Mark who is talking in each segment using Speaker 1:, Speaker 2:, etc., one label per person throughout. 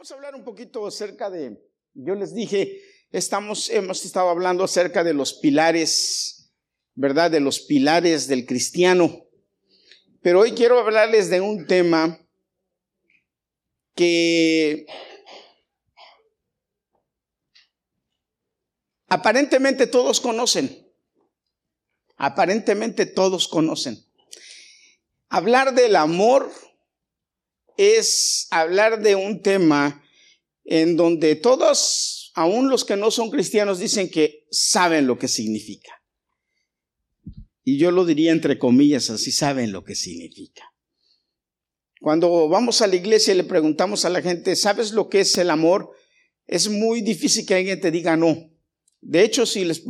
Speaker 1: Vamos a hablar un poquito acerca de, yo les dije, estamos, hemos estado hablando acerca de los pilares, ¿verdad? De los pilares del cristiano. Pero hoy quiero hablarles de un tema que aparentemente todos conocen. Aparentemente todos conocen. Hablar del amor es hablar de un tema en donde todos, aún los que no son cristianos, dicen que saben lo que significa. Y yo lo diría entre comillas, así saben lo que significa. Cuando vamos a la iglesia y le preguntamos a la gente, ¿sabes lo que es el amor? Es muy difícil que alguien te diga no. De hecho, si les,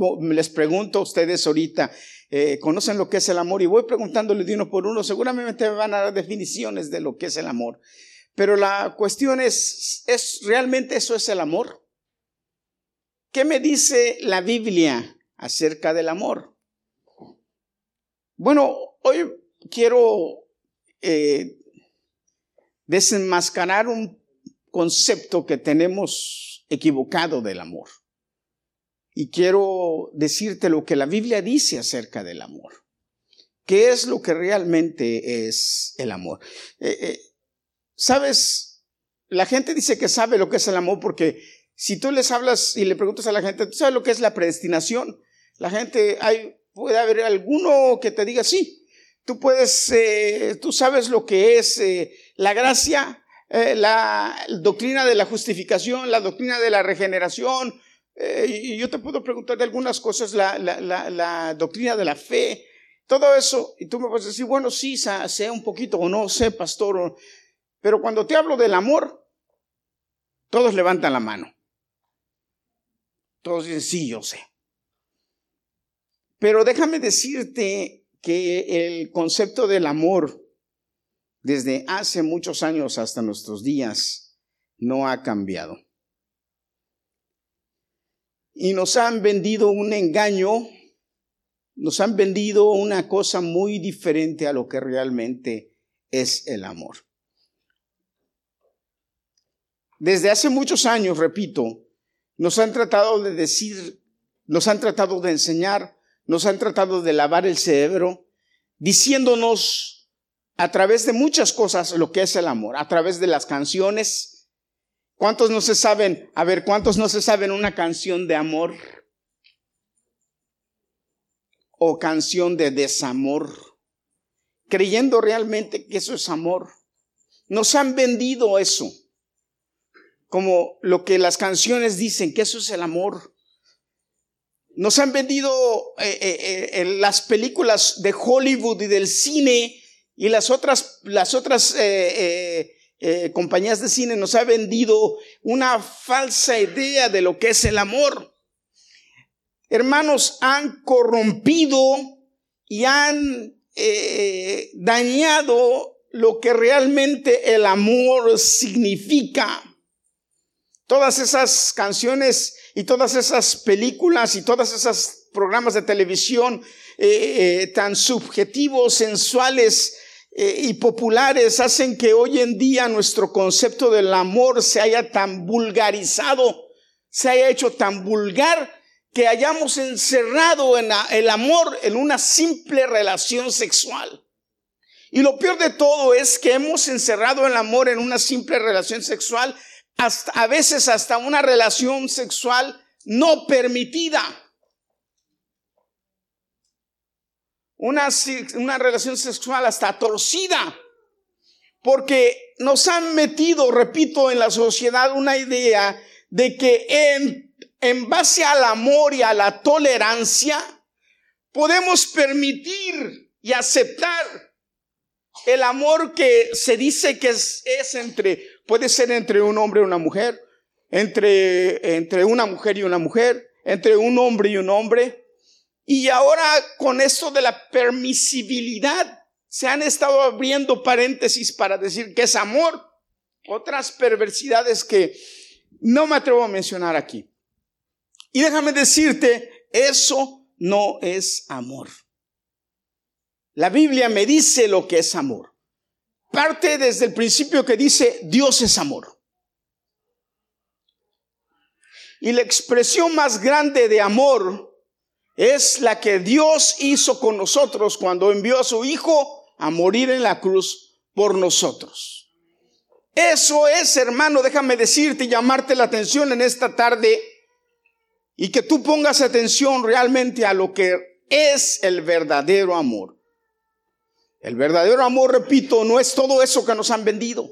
Speaker 1: pregunto a ustedes ahorita, eh, conocen lo que es el amor y voy preguntándole de uno por uno, seguramente me van a dar definiciones de lo que es el amor. Pero la cuestión es, ¿es realmente eso es el amor? ¿Qué me dice la Biblia acerca del amor? Bueno, hoy quiero eh, desenmascarar un concepto que tenemos equivocado del amor y quiero decirte lo que la Biblia dice acerca del amor. ¿Qué es lo que realmente es el amor? Eh, eh, Sabes, la gente dice que sabe lo que es el amor porque si tú les hablas y le preguntas a la gente, ¿tú sabes lo que es la predestinación? La gente, puede haber alguno que te diga sí. Tú puedes, eh, tú sabes lo que es la gracia, la doctrina de la justificación, la doctrina de la regeneración, eh, y yo te puedo preguntar de algunas cosas, la, doctrina de la fe, todo eso, y tú me puedes decir, bueno, sí, sé un poquito o no sé, pastor, pero cuando te hablo del amor, todos levantan la mano. Todos dicen, sí, yo sé. Pero déjame decirte que el concepto del amor, desde hace muchos años hasta nuestros días, no ha cambiado y nos han vendido un engaño, nos han vendido una cosa muy diferente a lo que realmente es el amor. Desde hace muchos años, repito, nos han tratado de decir, nos han tratado de enseñar, nos han tratado de lavar el cerebro, diciéndonos a través de muchas cosas lo que es el amor, a través de las canciones, ¿Cuántos no se saben? A ver, ¿cuántos no se saben una canción de amor? O canción de desamor. Creyendo realmente que eso es amor. Nos han vendido eso. Como lo que las canciones dicen, que eso es el amor. Nos han vendido eh, eh, eh, las películas de Hollywood y del cine y las otras, las otras compañías de cine nos ha vendido una falsa idea de lo que es el amor. Hermanos, han corrompido y han eh, dañado lo que realmente el amor significa. Todas esas canciones y todas esas películas y todas esas programas de televisión eh, tan subjetivos, sensuales, eh, y populares hacen que hoy en día nuestro concepto del amor se haya tan vulgarizado, se haya hecho tan vulgar que hayamos encerrado en el amor en una simple relación sexual. Y lo peor de todo es que hemos encerrado el amor en una simple relación sexual, hasta, a veces hasta una relación sexual no permitida. Una, una relación sexual hasta torcida, porque nos han metido, repito, en la sociedad una idea de que en, en base al amor y a la tolerancia podemos permitir y aceptar el amor que se dice que es, entre, puede ser entre un hombre y una mujer, entre, entre una mujer y una mujer, entre un hombre y un hombre, y ahora con esto de la permisibilidad, se han estado abriendo paréntesis para decir que es amor. Otras perversidades que no me atrevo a mencionar aquí. Y déjame decirte, eso no es amor. La Biblia me dice lo que es amor. Parte desde el principio que dice Dios es amor. Y la expresión más grande de amor es la que Dios hizo con nosotros cuando envió a su Hijo a morir en la cruz por nosotros. Eso es, hermano, déjame decirte y llamarte la atención en esta tarde y que tú pongas atención realmente a lo que es el verdadero amor. El verdadero amor, repito, no es todo eso que nos han vendido.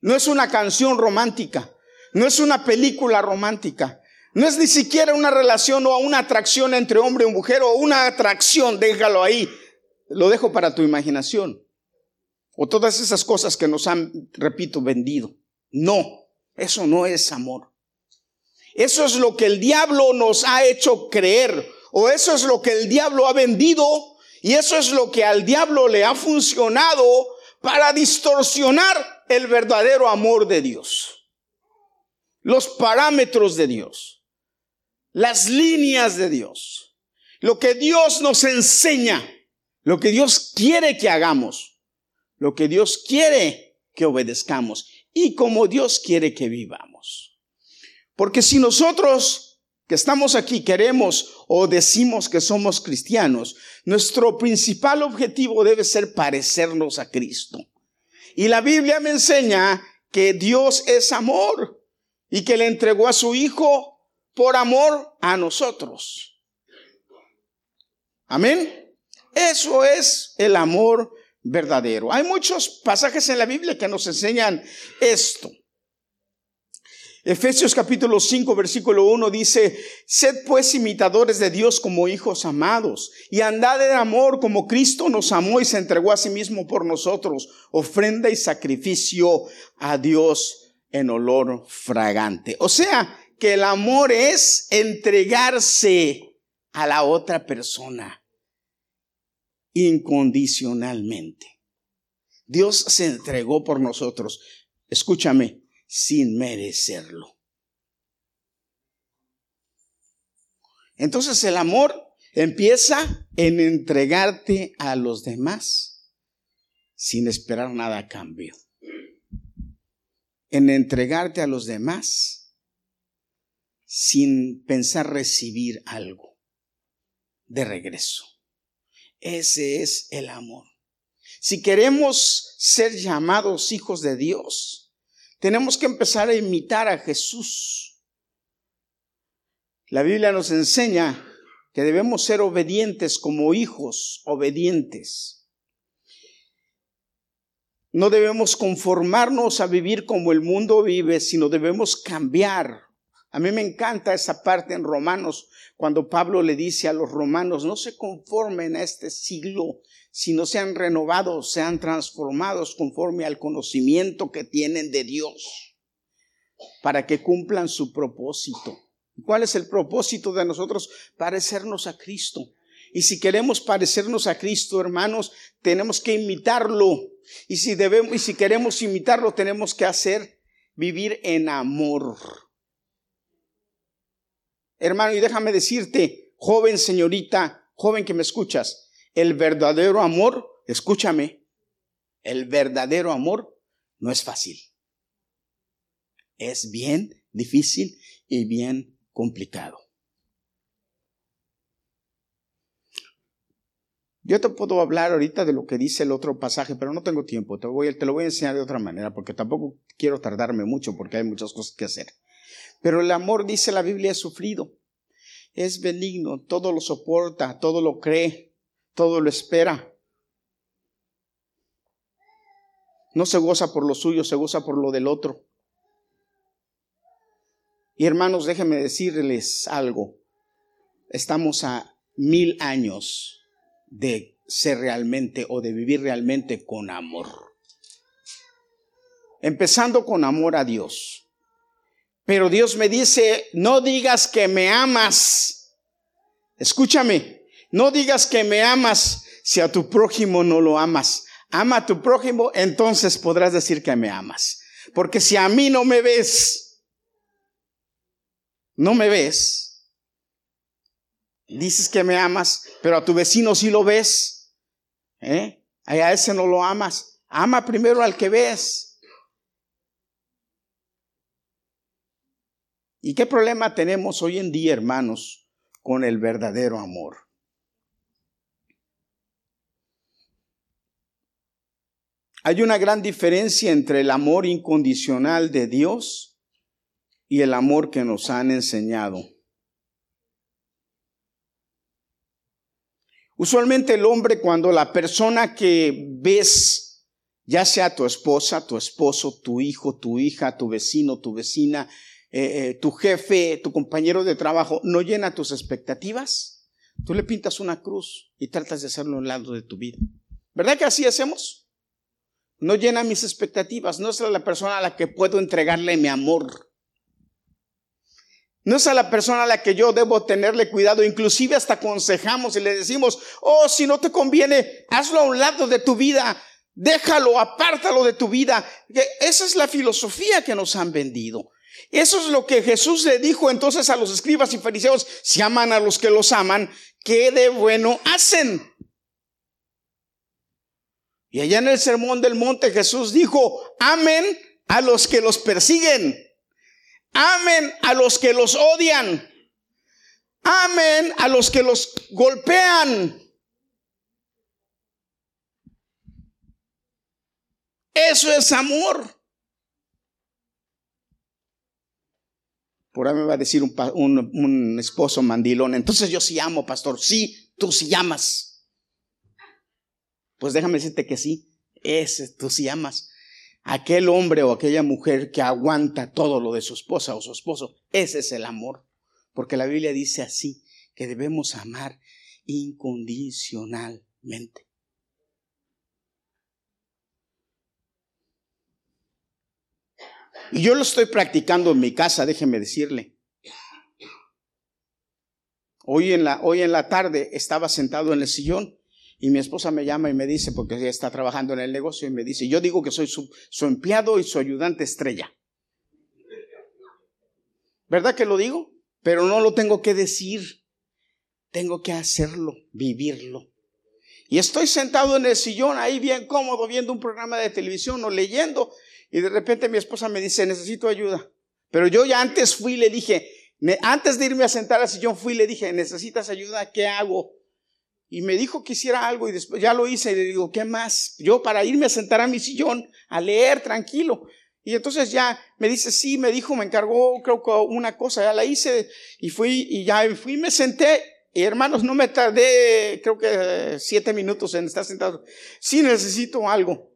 Speaker 1: No es una canción romántica. No es una película romántica. No es ni siquiera una relación o una atracción entre hombre y mujer o una atracción, déjalo ahí. Lo dejo para tu imaginación. O todas esas cosas que nos han, repito, vendido. No, eso no es amor. Eso es lo que el diablo nos ha hecho creer. O eso es lo que el diablo ha vendido. Y eso es lo que al diablo le ha funcionado para distorsionar el verdadero amor de Dios. Los parámetros de Dios. Las líneas de Dios. Lo que Dios nos enseña. Lo que Dios quiere que hagamos. Lo que Dios quiere que obedezcamos. Y como Dios quiere que vivamos. Porque si nosotros que estamos aquí queremos o decimos que somos cristianos, nuestro principal objetivo debe ser parecernos a Cristo. Y la Biblia me enseña que Dios es amor y que le entregó a su Hijo por amor a nosotros. Amén. Eso es el amor verdadero. Hay muchos pasajes en la Biblia que nos enseñan esto. Efesios capítulo 5 versículo 1 dice, sed pues imitadores de Dios como hijos amados y andad en amor como Cristo nos amó y se entregó a sí mismo por nosotros, ofrenda y sacrificio a Dios en olor fragante. O sea, que el amor es entregarse a la otra persona incondicionalmente. Dios se entregó por nosotros. Escúchame, sin merecerlo. Entonces el amor empieza en entregarte a los demás sin esperar nada a cambio. En entregarte a los demás sin pensar recibir algo de regreso. Ese es el amor. Si queremos ser llamados hijos de Dios, tenemos que empezar a imitar a Jesús. La Biblia nos enseña que debemos ser obedientes como hijos obedientes. No debemos conformarnos a vivir como el mundo vive, sino debemos cambiar. A mí me encanta esa parte en Romanos, cuando Pablo le dice a los romanos, no se conformen a este siglo, si no sean renovados, sean transformados conforme al conocimiento que tienen de Dios, para que cumplan su propósito. ¿Cuál es el propósito de nosotros? Parecernos a Cristo. Y si queremos parecernos a Cristo, hermanos, tenemos que imitarlo. Y si debemos, y si queremos imitarlo, tenemos que hacer vivir en amor. Hermano, y déjame decirte, joven señorita, joven que me escuchas, el verdadero amor, escúchame, el verdadero amor no es fácil. Es bien difícil y bien complicado. Yo te puedo hablar ahorita de lo que dice el otro pasaje, pero no tengo tiempo. Te, voy, te lo voy a enseñar de otra manera, porque tampoco quiero tardarme mucho, porque hay muchas cosas que hacer. Pero el amor, dice la Biblia, es sufrido, es benigno, todo lo soporta, todo lo cree, todo lo espera. No se goza por lo suyo, se goza por lo del otro. Y hermanos, déjenme decirles algo. Estamos a mil años de ser realmente o de vivir realmente con amor. Empezando con amor a Dios. Pero Dios me dice, no digas que me amas. Escúchame, no digas que me amas si a tu prójimo no lo amas. Ama a tu prójimo, entonces podrás decir que me amas. Porque si a mí no me ves, no me ves, dices que me amas, pero a tu vecino sí lo ves, ¿eh? a ese no lo amas. Ama primero al que ves. ¿Y qué problema tenemos hoy en día, hermanos, con el verdadero amor? Hay una gran diferencia entre el amor incondicional de Dios y el amor que nos han enseñado. Usualmente el hombre cuando la persona que ves, ya sea tu esposa, tu esposo, tu hijo, tu hija, tu vecino, tu vecina, eh, eh, tu jefe, tu compañero de trabajo, no llena tus expectativas, tú le pintas una cruz y tratas de hacerlo a un lado de tu vida. ¿Verdad que así hacemos? No llena mis expectativas, no es la persona a la que puedo entregarle mi amor. No es a la persona a la que yo debo tenerle cuidado, inclusive hasta aconsejamos y le decimos, oh, si no te conviene, hazlo a un lado de tu vida, déjalo, apártalo de tu vida. Esa es la filosofía que nos han vendido. Eso es lo que Jesús le dijo entonces a los escribas y fariseos, si aman a los que los aman, ¿qué de bueno hacen? Y allá en el Sermón del Monte Jesús dijo, amen a los que los persiguen. Amen a los que los odian. Amen a los que los golpean. Eso es amor. Por ahí me va a decir un, esposo mandilón. Entonces yo sí amo, pastor. Sí, tú sí amas. Pues déjame decirte que sí. Ese, tú sí amas aquel hombre o aquella mujer que aguanta todo lo de su esposa o su esposo. Ese es el amor. Porque la Biblia dice así, que debemos amar incondicionalmente. Y yo lo estoy practicando en mi casa, déjeme decirle. Hoy en la, hoy en la tarde estaba sentado en el sillón y mi esposa me llama y me dice, porque ella está trabajando en el negocio, y me dice, yo digo que soy su, empleado y su ayudante estrella. ¿Verdad que lo digo? Pero no lo tengo que decir. Tengo que hacerlo, vivirlo. Y estoy sentado en el sillón ahí bien cómodo viendo un programa de televisión o leyendo. Y de repente mi esposa me dice, necesito ayuda. Pero yo ya antes fui y le dije, antes de irme a sentar al sillón fui y le dije, necesitas ayuda, ¿qué hago? y me dijo que hiciera algo y después ya lo hice y le digo, ¿qué más? Yo para irme a sentar a mi sillón, a leer tranquilo. Y entonces ya me dice, sí, me dijo, me encargó creo que una cosa, ya la hice y fui y ya fui, me senté y hermanos, no me tardé creo que siete minutos en estar sentado. Sí necesito algo.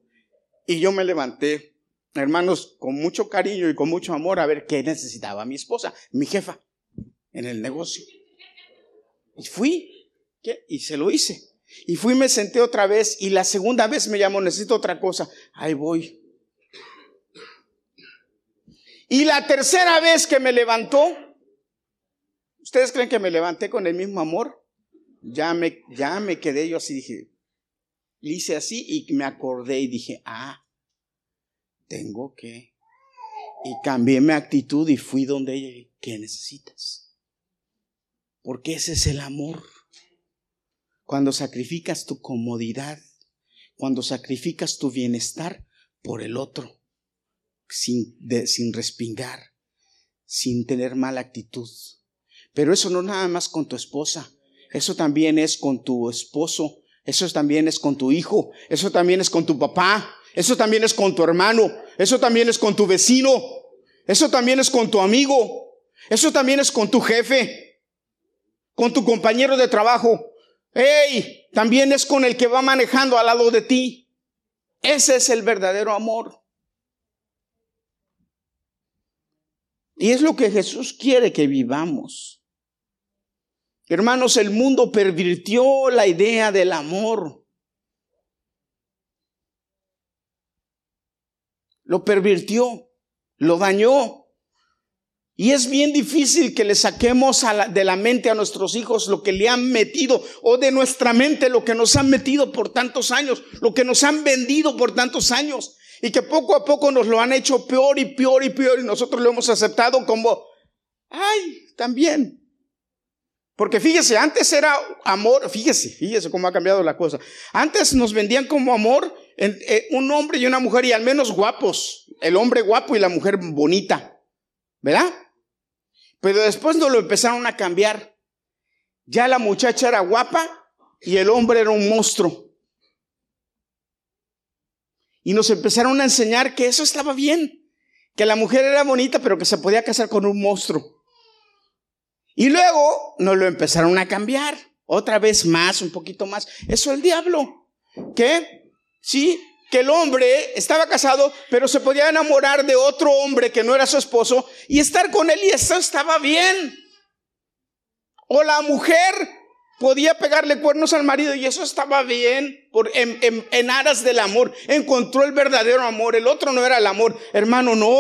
Speaker 1: Y yo me levanté, hermanos, con mucho cariño y con mucho amor a ver qué necesitaba mi esposa, mi jefa, en el negocio. Y fui y se lo hice. Y fui, me senté otra vez y la segunda vez me llamó, necesito otra cosa. Ahí voy. Y la tercera vez que me levantó, ¿ustedes creen que me levanté con el mismo amor? Ya me, ya me quedé yo así, dije, hice así y me acordé y dije, ah, tengo que. Y cambié mi actitud y fui donde ella, ¿qué necesitas? Porque ese es el amor cuando sacrificas tu comodidad, cuando sacrificas tu bienestar por el otro, sin, sin respingar, sin tener mala actitud. Pero eso no nada más con tu esposa, eso también es con tu esposo, eso también es con tu hijo, eso también es con tu papá, eso también es con tu hermano, eso también es con tu vecino, eso también es con tu amigo, eso también es con tu jefe, con tu compañero de trabajo, ¡Ey! También es con el que va manejando al lado de ti. Ese es el verdadero amor. Y es lo que Jesús quiere que vivamos. Hermanos, el mundo pervirtió la idea del amor. Lo pervirtió, lo dañó. Y es bien difícil que le saquemos de la mente a nuestros hijos lo que le han metido o de nuestra mente lo que nos han metido por tantos años, lo que nos han vendido por tantos años y que poco a poco nos lo han hecho peor y peor y peor y nosotros lo hemos aceptado como, ay, también. Porque fíjese, antes era amor, fíjese, fíjese cómo ha cambiado la cosa. Antes nos vendían como amor un hombre y una mujer y al menos guapos, el hombre guapo y la mujer bonita, ¿verdad? Pero después no lo empezaron a cambiar. Ya la muchacha era guapa y el hombre era un monstruo. Y nos empezaron a enseñar que eso estaba bien, que la mujer era bonita, pero que se podía casar con un monstruo. Y luego nos lo empezaron a cambiar, otra vez más, un poquito más. Eso es el diablo. ¿Qué? Sí, que el hombre estaba casado, pero se podía enamorar de otro hombre que no era su esposo y estar con él y eso estaba bien. O la mujer podía pegarle cuernos al marido y eso estaba bien por, en, en aras del amor. Encontró el verdadero amor, el otro no era el amor. Hermano, no.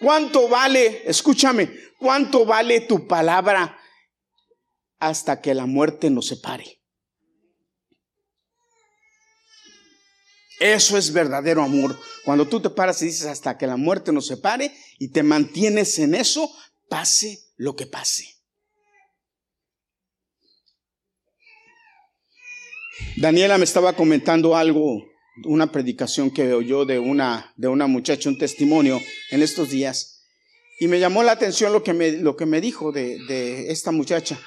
Speaker 1: ¿Cuánto vale, escúchame, cuánto vale tu palabra hasta que la muerte nos separe? Eso es verdadero amor. Cuando tú te paras y dices hasta que la muerte nos separe y te mantienes en eso, pase lo que pase. Daniela me estaba comentando algo, una predicación que oyó de una, de una muchacha, un testimonio en estos días, y me llamó la atención lo que me, lo que me dijo de, de esta muchacha.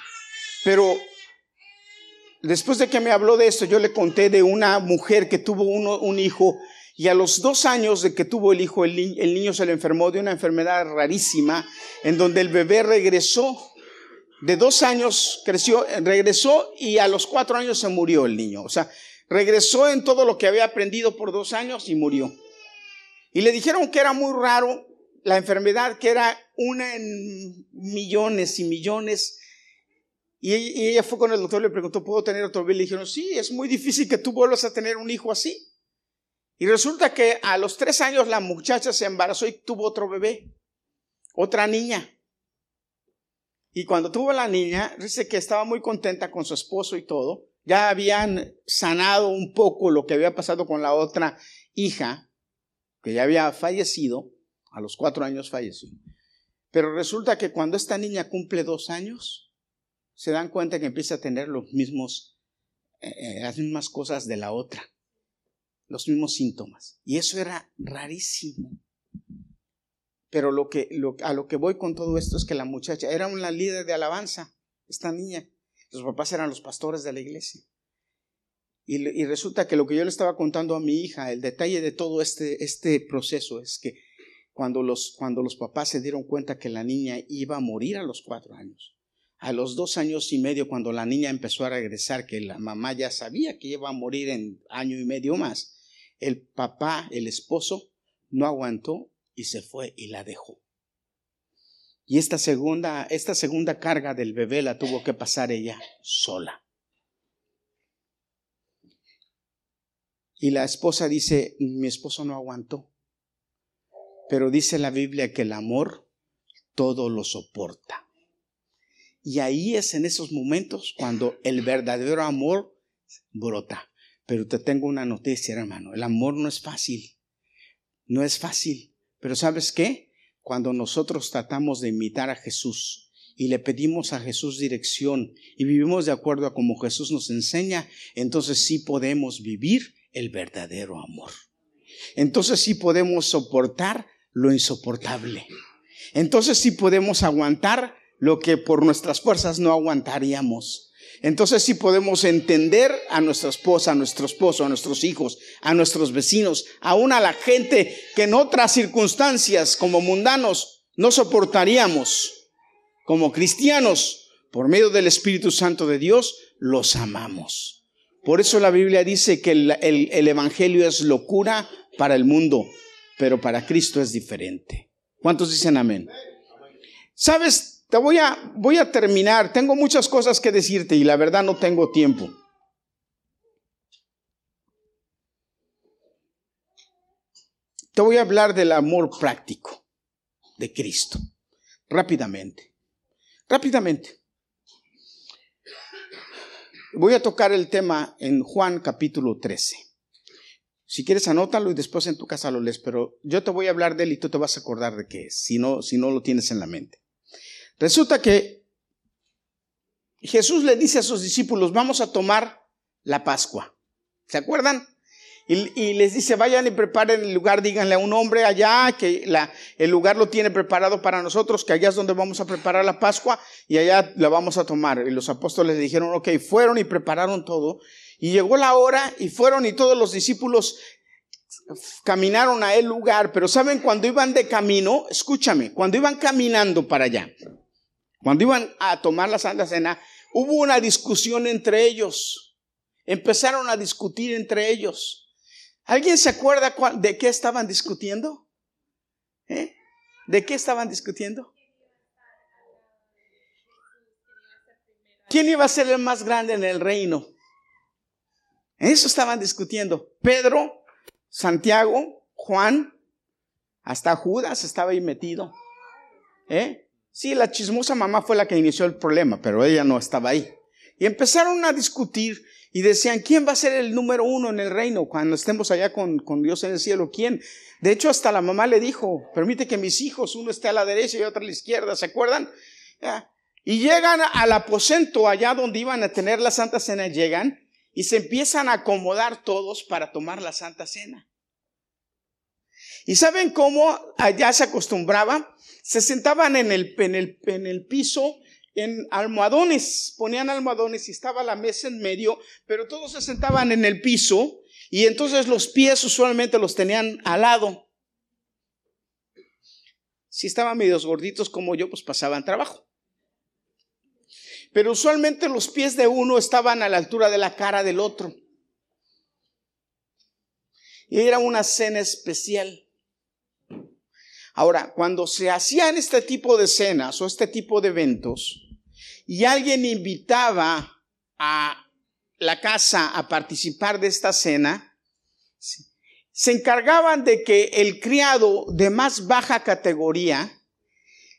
Speaker 1: Pero después de que me habló de esto, yo le conté de una mujer que tuvo un hijo y a los dos años de que tuvo el hijo, el, niño se le enfermó de una enfermedad rarísima, en donde el bebé regresó. De dos años creció, regresó y a los cuatro años se murió el niño. O sea, regresó en todo lo que había aprendido por dos años y murió. Y le dijeron que era muy raro la enfermedad, que era una en millones y millones y ella fue con el doctor, le preguntó, ¿puedo tener otro bebé? Le dijeron, sí, es muy difícil que tú vuelvas a tener un hijo así. Y resulta que a los tres años la muchacha se embarazó y tuvo otro bebé, otra niña. Y cuando tuvo la niña, dice que estaba muy contenta con su esposo y todo. Ya habían sanado un poco lo que había pasado con la otra hija, que ya había fallecido, a los cuatro años falleció. Pero resulta que cuando esta niña cumple dos años, se dan cuenta que empieza a tener los mismos, eh, eh, las mismas cosas de la otra, los mismos síntomas. Y eso era rarísimo. Pero a lo que voy con todo esto es que la muchacha era una líder de alabanza, esta niña. Los papás eran los pastores de la iglesia. Y, y, resulta que lo que yo le estaba contando a mi hija, el detalle de todo este, este proceso es que cuando los, cuando los papás se dieron cuenta que la niña iba a morir a los cuatro años, a los dos años y medio, cuando la niña empezó a regresar, que la mamá ya sabía que iba a morir en año y medio más, el papá, el esposo, no aguantó y se fue y la dejó. Y esta segunda, esta segunda carga del bebé la tuvo que pasar ella sola. Y la esposa dice, mi esposo no aguantó. Pero dice la Biblia que el amor todo lo soporta. Y ahí es en esos momentos cuando el verdadero amor brota. Pero te tengo una noticia, hermano. El amor no es fácil. No es fácil. Pero ¿sabes qué? Cuando nosotros tratamos de imitar a Jesús y le pedimos a Jesús dirección y vivimos de acuerdo a como Jesús nos enseña, entonces sí podemos vivir el verdadero amor. Entonces sí podemos soportar lo insoportable. Entonces sí podemos aguantar lo que por nuestras fuerzas no aguantaríamos. Entonces sí podemos entender a nuestra esposa, a nuestro esposo, a nuestros hijos, a nuestros vecinos, aún a la gente que en otras circunstancias como mundanos no soportaríamos. Como cristianos, por medio del Espíritu Santo de Dios, los amamos. Por eso la Biblia dice que el, el Evangelio es locura para el mundo, pero para Cristo es diferente. ¿Cuántos dicen amén? ¿Sabes? Te voy a, voy a terminar. Tengo muchas cosas que decirte y la verdad no tengo tiempo. Te voy a hablar del amor práctico de Cristo. Rápidamente. Rápidamente. Voy a tocar el tema en Juan capítulo 13. Si quieres anótalo y después en tu casa lo lees, pero yo te voy a hablar de él y tú te vas a acordar de qué es, si no, si no lo tienes en la mente. Resulta que Jesús le dice a sus discípulos, vamos a tomar la Pascua. ¿Se acuerdan? Y, les dice, vayan y preparen el lugar, díganle a un hombre allá que el lugar lo tiene preparado para nosotros, que allá es donde vamos a preparar la Pascua y allá la vamos a tomar. Y los apóstoles dijeron, ok, fueron y prepararon todo. Y llegó la hora y fueron y todos los discípulos caminaron a el lugar, pero saben, cuando iban de camino, escúchame, cuando iban caminando para allá, cuando iban a tomar la Santa Cena, hubo una discusión entre ellos. Empezaron a discutir entre ellos. ¿Alguien se acuerda de qué estaban discutiendo? ¿Eh? ¿De qué estaban discutiendo? ¿Quién iba a ser el más grande en el reino? Eso estaban discutiendo. Pedro, Santiago, Juan, hasta Judas estaba ahí metido. ¿Eh? Sí, la chismosa mamá fue la que inició el problema, pero ella no estaba ahí. Y empezaron a discutir y decían, ¿quién va a ser el número uno en el reino cuando estemos allá con, Dios en el cielo? ¿Quién? De hecho, hasta la mamá le dijo, permite que mis hijos, uno esté a la derecha y otro a la izquierda, ¿se acuerdan? Y llegan al aposento allá donde iban a tener la Santa Cena, llegan y se empiezan a acomodar todos para tomar la Santa Cena. ¿Y saben cómo allá se acostumbraba? Se sentaban en el, en el, en el piso en almohadones, ponían almohadones y estaba la mesa en medio, pero todos se sentaban en el piso y entonces los pies usualmente los tenían al lado. Si estaban medios gorditos como yo, pues pasaban trabajo. Pero usualmente los pies de uno estaban a la altura de la cara del otro. Y era una cena especial. Ahora, cuando se hacían este tipo de cenas o este tipo de eventos, y alguien invitaba a la casa a participar de esta cena, se encargaban de que el criado de más baja categoría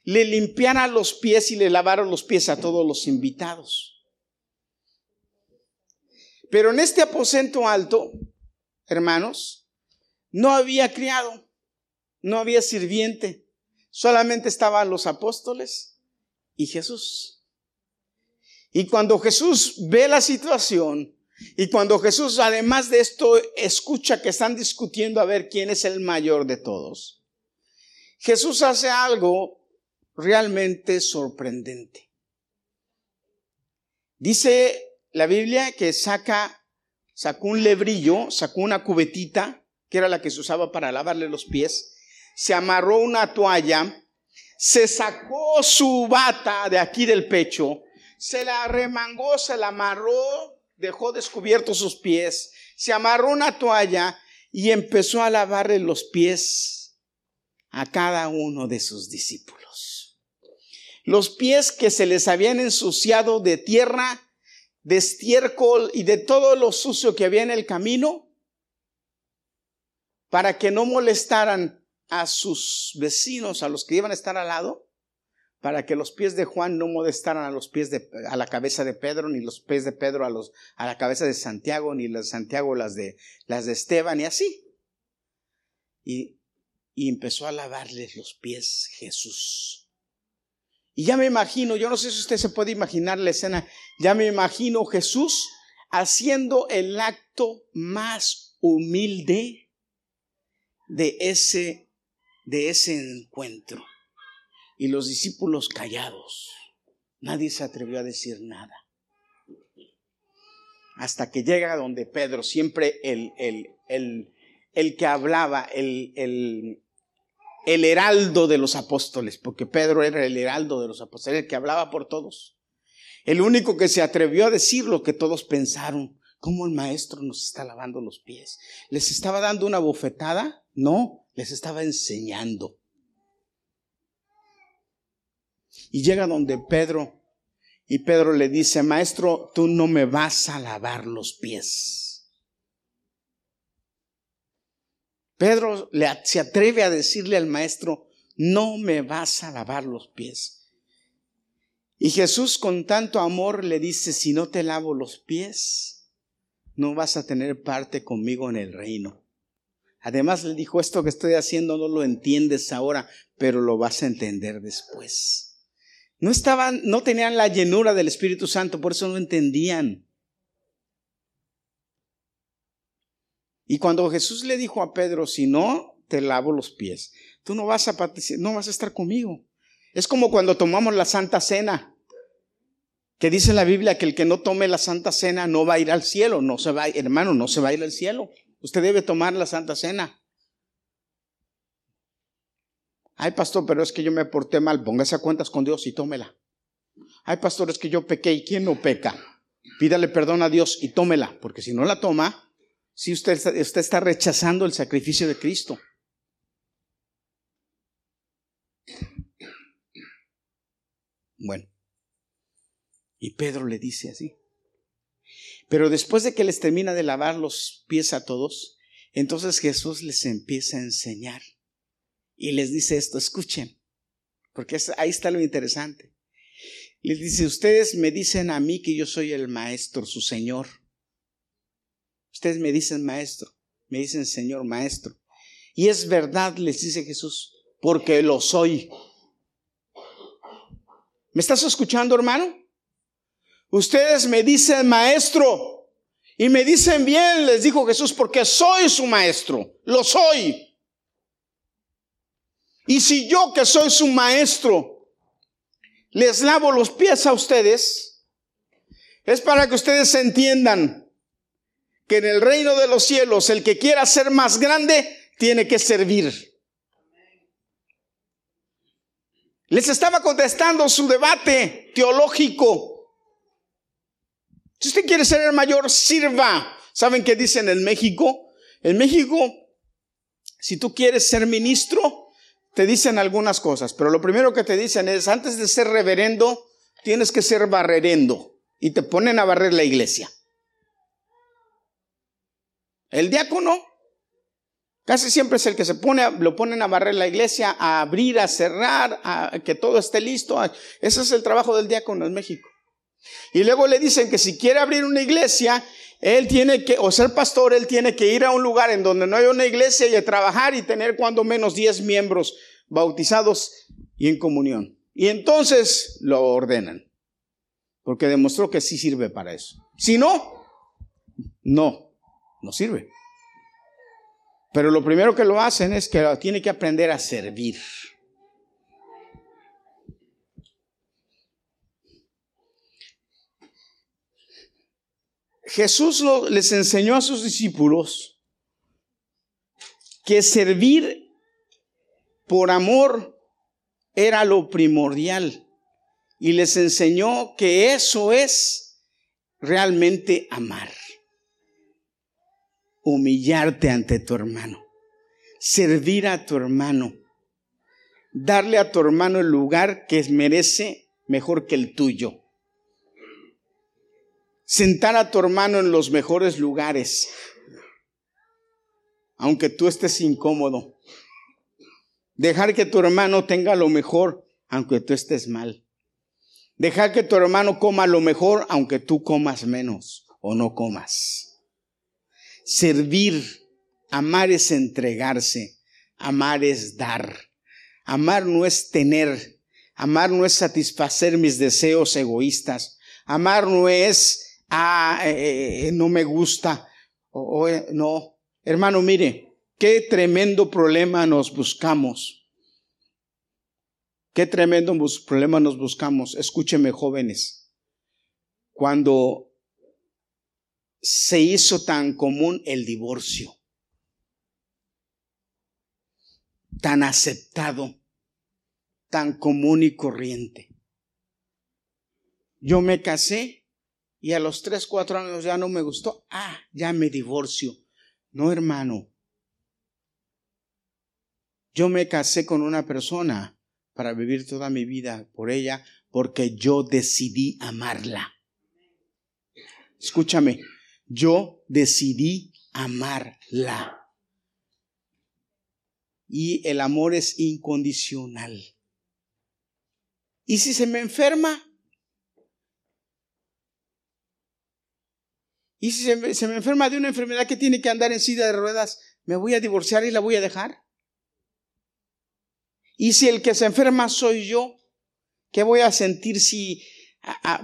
Speaker 1: le limpiara los pies y le lavara los pies a todos los invitados. Pero en este aposento alto, hermanos, no había criado, no había sirviente, solamente estaban los apóstoles y Jesús. Y cuando Jesús ve la situación, y cuando Jesús, además de esto, escucha que están discutiendo a ver quién es el mayor de todos, Jesús hace algo realmente sorprendente. Dice la Biblia que saca, sacó un lebrillo, sacó una cubetita, que era la que se usaba para lavarle los pies, se amarró una toalla, se sacó su bata de aquí del pecho, se la remangó, se la amarró, dejó descubiertos sus pies, se amarró una toalla y empezó a lavarle los pies a cada uno de sus discípulos. Los pies que se les habían ensuciado de tierra, de estiércol y de todo lo sucio que había en el camino, para que no molestaran a sus vecinos, a los que iban a estar al lado, para que los pies de Juan no modestaran a los pies de a la cabeza de Pedro ni los pies de Pedro a los a la cabeza de Santiago ni las de Santiago las de las de Esteban y así. Y, y empezó a lavarles los pies Jesús. Y ya me imagino, yo no sé si usted se puede imaginar la escena, ya me imagino Jesús haciendo el acto más humilde de ese de ese encuentro y los discípulos callados. Nadie se atrevió a decir nada. Hasta que llega donde Pedro, siempre el, el, el, el que hablaba, el, heraldo de los apóstoles, porque Pedro era el heraldo de los apóstoles, el que hablaba por todos. El único que se atrevió a decir lo que todos pensaron. ¿Cómo el maestro nos está lavando los pies? ¿Les estaba dando una bofetada? No, les estaba enseñando. Y llega donde Pedro y Pedro le dice, maestro, tú no me vas a lavar los pies. Pedro le, se atreve a decirle al maestro, no me vas a lavar los pies. Y Jesús con tanto amor le dice, si no te lavo los pies, no vas a tener parte conmigo en el reino. Además le dijo, esto que estoy haciendo no lo entiendes ahora, pero lo vas a entender después. No estaban, no tenían la llenura del Espíritu Santo, por eso no entendían. Y cuando Jesús le dijo a Pedro, si no, te lavo los pies, tú no vas a, no vas a estar conmigo. Es como cuando tomamos la Santa Cena, que dice la Biblia que el que no tome la Santa Cena no va a ir al cielo, no se va, hermano, no se va a ir al cielo. Usted debe tomar la Santa Cena. Ay, pastor, pero es que yo me porté mal. Póngase a cuentas con Dios y tómela. Ay, pastor, es que yo pequé. ¿Y quién no peca? Pídale perdón a Dios y tómela, porque si no la toma, si usted, usted está rechazando el sacrificio de Cristo. Bueno, y Pedro le dice así. Pero después de que les termina de lavar los pies a todos, entonces Jesús les empieza a enseñar y les dice esto, escuchen, porque ahí está lo interesante. Les dice, ustedes me dicen a mí que yo soy el maestro, su Señor. Ustedes me dicen maestro, me dicen Señor, maestro. Y es verdad, les dice Jesús, porque lo soy. ¿Me estás escuchando, hermano? Ustedes me dicen maestro y me dicen bien, les dijo Jesús, porque soy su maestro, lo soy. Y si yo que soy su maestro les lavo los pies a ustedes, es para que ustedes entiendan que en el reino de los cielos el que quiera ser más grande tiene que servir. Les estaba contestando su debate teológico. Si usted quiere ser el mayor, sirva. ¿Saben qué dicen en México? En México, si tú quieres ser ministro, te dicen algunas cosas, pero lo primero que te dicen es, antes de ser reverendo, tienes que ser barrerendo. Y te ponen a barrer la iglesia. El diácono Casi siempre es el que se pone, lo ponen a barrer la iglesia, a abrir, a cerrar, a que todo esté listo. Ese es el trabajo del diácono en México. Y luego le dicen que si quiere abrir una iglesia, él tiene que, o ser pastor, él tiene que ir a un lugar en donde no hay una iglesia y a trabajar y tener cuando menos 10 miembros bautizados y en comunión. Y entonces lo ordenan, porque demostró que sí sirve para eso. Si no, no, no sirve. Pero lo primero que lo hacen es que tiene que aprender a servir. Jesús les enseñó a sus discípulos que servir por amor era lo primordial. Y les enseñó que eso es realmente amar. Humillarte ante tu hermano, servir a tu hermano, darle a tu hermano el lugar que merece mejor que el tuyo, sentar a tu hermano en los mejores lugares, aunque tú estés incómodo, dejar que tu hermano tenga lo mejor, aunque tú estés mal. Dejar que tu hermano coma lo mejor, aunque tú comas menos o no comas. Servir, amar es entregarse, amar es dar. Amar no es tener, amar no es satisfacer mis deseos egoístas, amar no es, ah, eh, eh, no me gusta, o, eh, no. Hermano, mire, qué tremendo problema nos buscamos. Qué tremendo problema nos buscamos. Escúcheme, jóvenes. Cuando se hizo tan común el divorcio, tan aceptado, tan común y corriente. Yo me casé y a los tres, cuatro años ya no me gustó. Ah, ya me divorcio. No, hermano. Yo me casé con una persona para vivir toda mi vida por ella porque yo decidí amarla. Escúchame, yo decidí amarla. Y el amor es incondicional. ¿Y si se me enferma? ¿Y si se me, enferma de una enfermedad que tiene que andar en silla de ruedas? ¿Me voy a divorciar y la voy a dejar? ¿Y si el que se enferma soy yo? ¿Qué voy a sentir si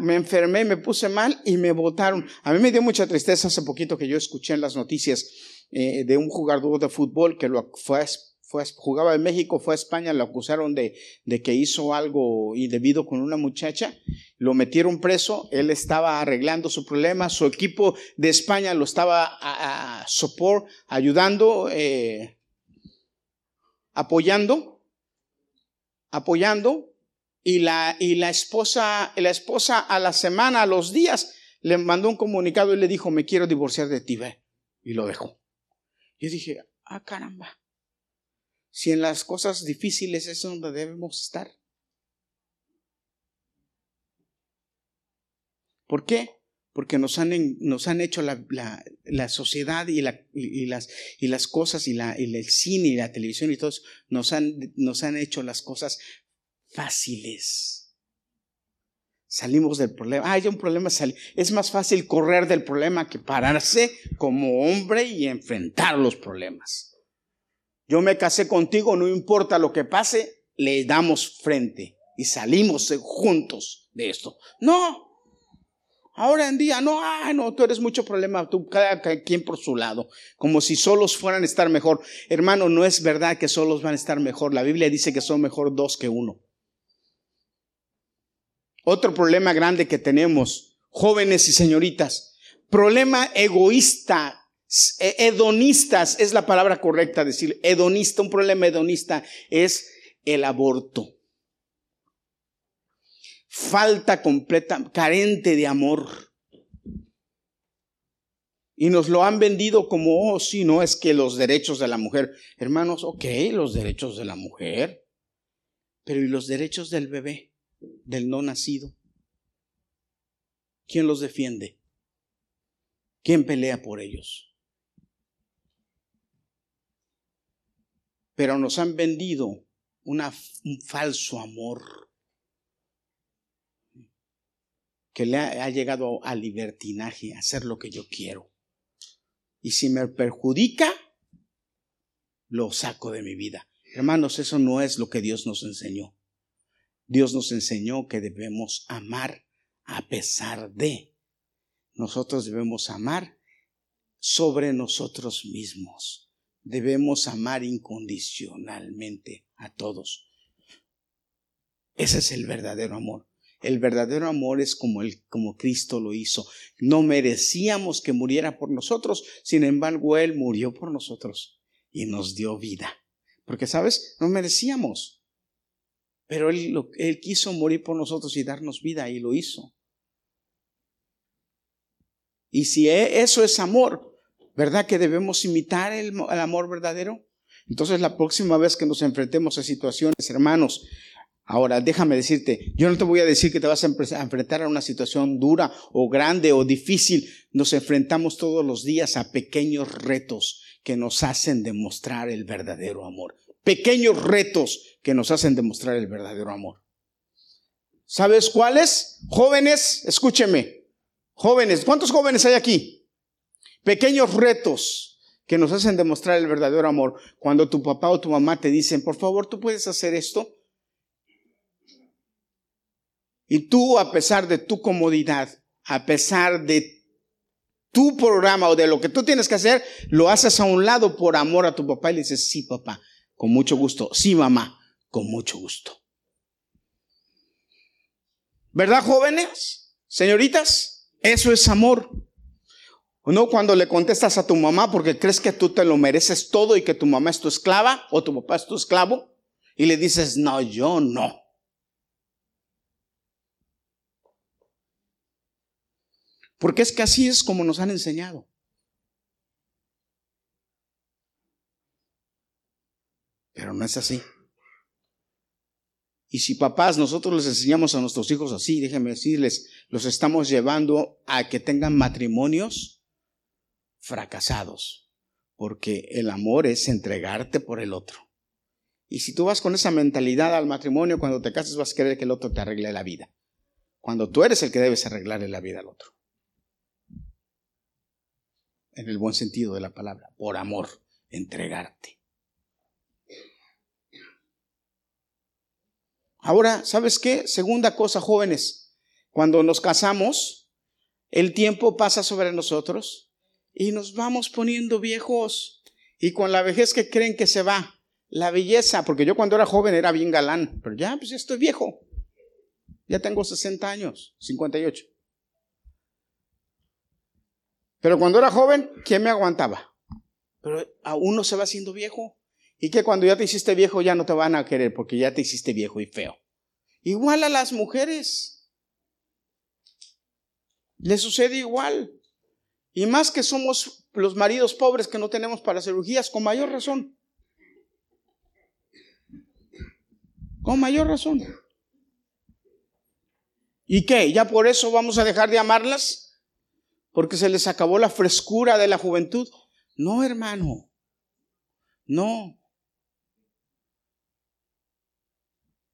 Speaker 1: me enfermé, me puse mal y me votaron. A mí me dio mucha tristeza hace poquito que yo escuché en las noticias eh, de un jugador de fútbol que lo fue, fue, jugaba en México, fue a España, lo acusaron de, de que hizo algo indebido con una muchacha, lo metieron preso, él estaba arreglando su problema, su equipo de España lo estaba a, support, ayudando, eh, apoyando, apoyando, y la, y la esposa, la esposa a la semana, a los días, le mandó un comunicado y le dijo, me quiero divorciar de ti. Y lo dejó. Yo dije, ah, caramba. Si en las cosas difíciles es donde debemos estar. ¿Por qué? Porque nos han, nos han hecho la, la, sociedad y, la, y, las, y las cosas y, la, y el cine y la televisión y todo nos han, nos han hecho las cosas fáciles. Salimos del problema. Ah, hay un problema. Es más fácil correr del problema que pararse como hombre y enfrentar los problemas. Yo me casé contigo, no importa lo que pase, le damos frente y salimos juntos de esto. No. Ahora en día, no, ah, no, tú eres mucho problema, tú cada quien por su lado, como si solos fueran a estar mejor. Hermano, no es verdad que solos van a estar mejor. La Biblia dice que son mejor dos que uno. Otro problema grande que tenemos, jóvenes y señoritas, problema egoísta, e, hedonistas, es la palabra correcta decir, hedonista, un problema hedonista es el aborto. Falta completa, carente de amor. Y nos lo han vendido como, oh, sí, no, es que los derechos de la mujer. Hermanos, ok, los derechos de la mujer. Pero ¿y los derechos del bebé? del no nacido? ¿Quién los defiende? ¿Quién pelea por ellos? Pero nos han vendido un falso amor que le ha, ha llegado al libertinaje, a hacer lo que yo quiero. Y si me perjudica, lo saco de mi vida. Hermanos, eso no es lo que Dios nos enseñó. Dios nos enseñó que debemos amar a pesar de. Nosotros debemos amar sobre nosotros mismos. Debemos amar incondicionalmente a todos. Ese es el verdadero amor. El verdadero amor es como, el, como Cristo lo hizo. No merecíamos que muriera por nosotros, sin embargo, Él murió por nosotros y nos dio vida. Porque, ¿sabes? No merecíamos. Pero él, él quiso morir por nosotros y darnos vida y lo hizo. Y si e, eso es amor, ¿verdad que debemos imitar el, el, amor verdadero? Entonces la próxima vez que nos enfrentemos a situaciones, hermanos, ahora déjame decirte, yo no te voy a decir que te vas a enfrentar a una situación dura o grande o difícil. Nos enfrentamos todos los días a pequeños retos que nos hacen demostrar el verdadero amor pequeños retos que nos hacen demostrar el verdadero amor. ¿Sabes cuáles? Jóvenes, escúcheme. Jóvenes, ¿cuántos jóvenes hay aquí? Pequeños retos que nos hacen demostrar el verdadero amor. Cuando tu papá o tu mamá te dicen, por favor, tú puedes hacer esto. Y tú, a pesar de tu comodidad, a pesar de tu programa o de lo que tú tienes que hacer, lo haces a un lado por amor a tu papá y le dices, sí, papá, con mucho gusto. Sí, mamá, con mucho gusto. ¿Verdad, jóvenes? Señoritas, eso es amor. ¿O no cuando le contestas a tu mamá porque crees que tú te lo mereces todo y que tu mamá es tu esclava o tu papá es tu esclavo? Y le dices, no, yo no. Porque es que así es como nos han enseñado. Pero no es así. Y si papás, nosotros les enseñamos a nuestros hijos así, déjenme decirles, los estamos llevando a que tengan matrimonios fracasados. Porque el amor es entregarte por el otro. Y si tú vas con esa mentalidad al matrimonio, cuando te cases vas a querer que el otro te arregle la vida. Cuando tú eres el que debes arreglarle la vida al otro. En el buen sentido de la palabra, por amor, entregarte. Ahora, ¿sabes qué? Segunda cosa, jóvenes, cuando nos casamos, el tiempo pasa sobre nosotros, Y nos vamos poniendo viejos. Y con la vejez que creen que se va. La belleza, porque yo cuando era joven era bien galán, pero ya, pues ya estoy viejo. Ya tengo 60 años, 58. Pero cuando era joven, ¿quién me aguantaba? Pero a uno se va haciendo viejo. Y que cuando ya te hiciste viejo ya no te van a querer porque ya te hiciste viejo y feo. Igual a las mujeres. Le sucede igual. Y más que somos los maridos pobres que no tenemos para cirugías, con mayor razón. Con mayor razón. ¿Y qué? ¿Ya por eso vamos a dejar de amarlas? ¿Porque se les acabó la frescura de la juventud? No, hermano. No.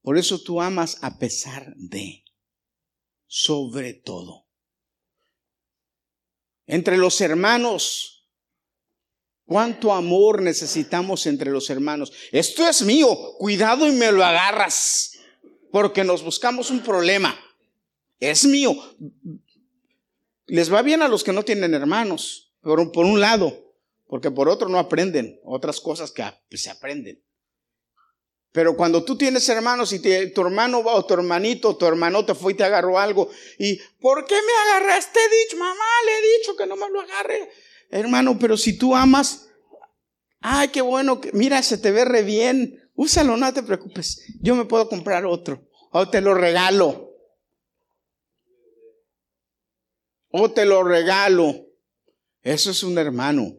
Speaker 1: Por eso tú amas a pesar de, sobre todo. Entre los hermanos, ¿cuánto amor necesitamos entre los hermanos? Esto es mío, cuidado y me lo agarras, porque nos buscamos un problema. Es mío. Les va bien a los que no tienen hermanos, por, por un lado, porque por otro no aprenden otras cosas que pues, se aprenden. Pero cuando tú tienes hermanos y tu hermano o tu hermanito o tu hermano te fue y te agarró algo y ¿por qué me agarraste? Dicho, mamá, le he dicho que no me lo agarre. Hermano, pero si tú amas, ay, qué bueno, mira, se te ve re bien, úsalo, no te preocupes, yo me puedo comprar otro o te lo regalo. Te lo regalo. Eso es un hermano.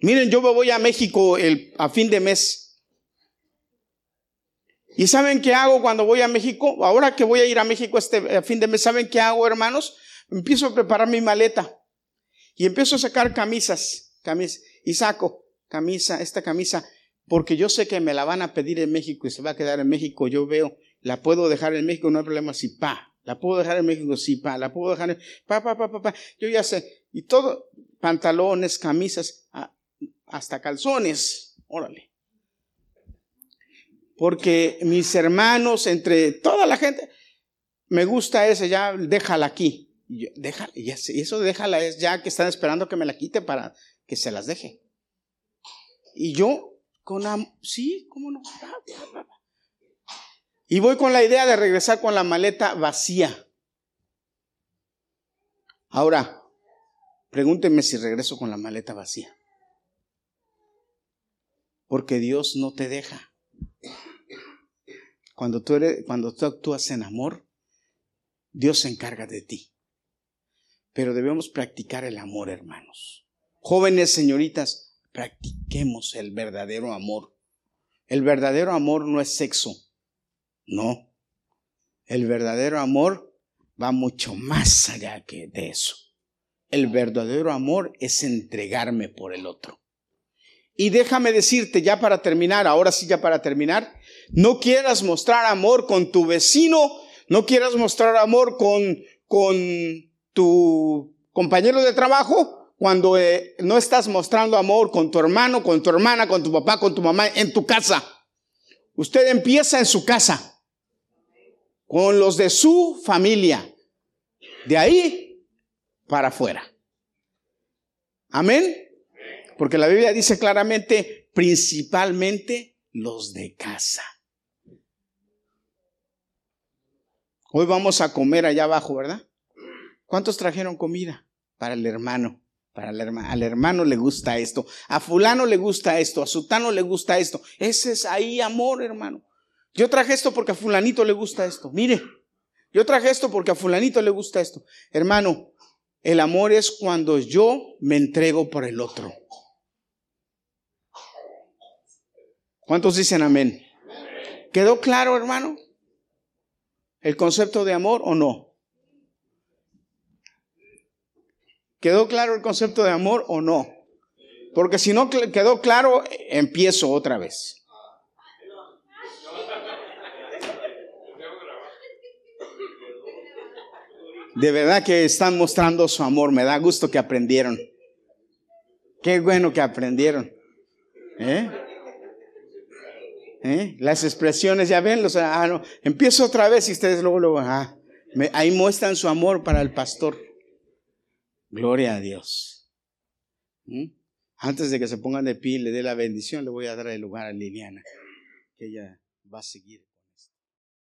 Speaker 1: Miren, yo me voy a México el, a fin de mes. ¿Y saben qué hago cuando voy a México? Ahora que voy a ir a México este a fin de mes, ¿saben qué hago, hermanos? Empiezo a preparar mi maleta y empiezo a sacar camisas, camisas y saco camisa, esta camisa, porque yo sé que me la van a pedir en México y se va a quedar en México. Yo veo, la puedo dejar en México, no hay problema si pa, la puedo dejar en México, sí, pa, la puedo dejar en, pa, pa, pa, pa, pa. Yo ya sé. Y todo, pantalones, camisas, hasta calzones. Órale. Porque mis hermanos, entre toda la gente, me gusta ese, ya déjala aquí. Y déjala, y eso déjala es ya que están esperando que me la quite para que se las deje. Y yo, con, sí, cómo no. Y voy con la idea de regresar con la maleta vacía. Ahora, pregúntenme si regreso con la maleta vacía porque Dios no te deja. Cuando tú, eres, cuando tú actúas en amor, Dios se encarga de ti. Pero debemos practicar el amor, hermanos. Jóvenes señoritas, practiquemos el verdadero amor. El verdadero amor no es sexo, no. El verdadero amor va mucho más allá que de eso. El verdadero amor es entregarme por el otro. Y déjame decirte ya para terminar, ahora sí ya para terminar, no quieras mostrar amor con tu vecino, no quieras mostrar amor con, con tu compañero de trabajo cuando eh, no estás mostrando amor con tu hermano, con tu hermana, con tu papá, con tu mamá en tu casa. Usted empieza en su casa, con los de su familia, de ahí para afuera. Amén. Porque la Biblia dice claramente, principalmente los de casa. Hoy vamos a comer allá abajo, ¿verdad? ¿Cuántos trajeron comida? Para el hermano. Para el hermano. Al hermano le gusta esto. A fulano le gusta esto. A sutano le gusta esto. Ese es ahí amor, hermano. Yo traje esto porque a fulanito le gusta esto. Mire, yo traje esto porque a fulanito le gusta esto. Hermano, el amor es cuando yo me entrego por el otro. ¿Cuántos dicen amén? ¿Quedó claro, hermano? ¿El concepto de amor o no? ¿Quedó claro el concepto de amor o no? Porque si no quedó claro, empiezo otra vez. De verdad que están mostrando su amor. Me da gusto que aprendieron. Qué bueno que aprendieron. ¿Eh? ¿Eh? Las expresiones, ya ven, los, ah, no. empiezo otra vez y ustedes luego, luego ah, ahí muestran su amor para el pastor. Gloria a Dios. ¿Mm? Antes de que se pongan de pie le dé la bendición, le voy a dar el lugar a Liliana, que ella va a seguir.